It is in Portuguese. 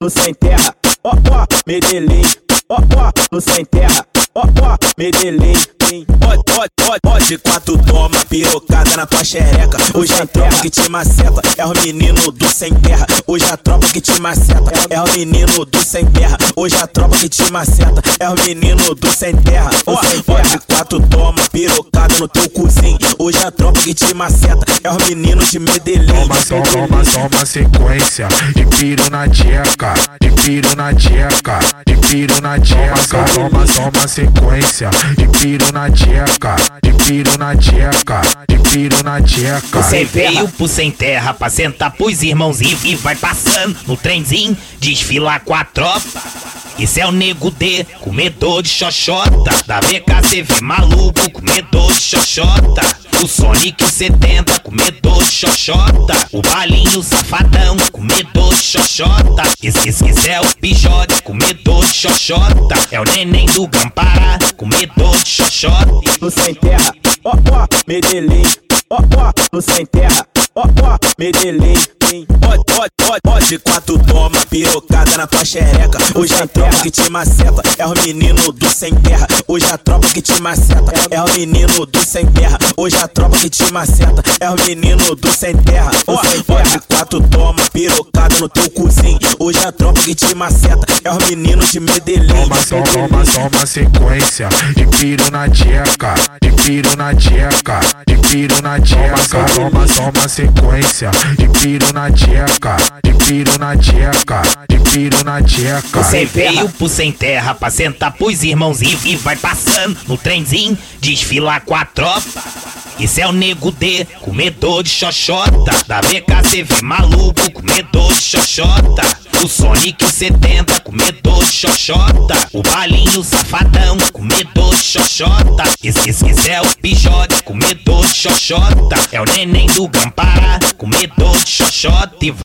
no sem terra, ó ó, Medellín, ó ó, no sem terra, ó ó, Medellín. Pode, pode, pode, pode, quatro toma pirocada na tua xereca. Hoje a tropa que te maceta é o menino do sem terra. Hoje a tropa que te maceta é o menino do sem terra. Hoje a tropa que te maceta é o menino do sem terra. Toma pirocada no teu cozinho. Hoje a tropa que te maceta é o menino de Medellín. Toma, toma, toma, toma sequência de piro na tcheca, de piro na tcheca, de piro na tcheca. Toma, toma sequência de piro na tcheca, de piro na tcheca, de piro na tcheca. Você veio pro sem terra pra sentar pros irmãos e, e vai passando no trenzinho, desfilar com a tropa. Esse é o nego D, comedor de xoxota. Da VKCV maluco, comedor de xoxota. O Sonic 70, comedor de xoxota. O Balinho safadão, comedor de xoxota. Esse, esse é o Pijote, comedor de xoxota. É o neném do Gampará, comedor de xoxota. No sem terra, ó ó, Medellín. Ó ó, no sem terra, ó ó, Medellín. Pode, pode, pode, pode, quatro toma pirocada na tua xereca. Hoje a tropa que te maceta é o menino do sem terra. Hoje a tropa que te maceta é o menino do sem terra. Hoje a tropa que te maceta é o menino do sem terra. Pode, pode, quatro toma pirocada no teu cozinho. Hoje a tropa que te maceta é o menino de Medellín. Toma, toma, toma, toma sequência de piro na tcheca, de piro na tcheca, de piro na tcheca. Toma, toma sequência de piro na tcheca, de piro na tcheca, de piro na tcheca. Você veio pro sem terra pra sentar pros irmãos e, e vai passando no trenzinho, desfilar com a tropa. Esse é o nego D, comedor de xoxota. Da VKCV maluco, comedor de xoxota. O Sonic 70, comedor de xoxota. O Balinho safadão, comedor de xoxota. Esse, esse é o Pijote, comedor de xoxota. É o neném do Gampará, comedor de xoxota.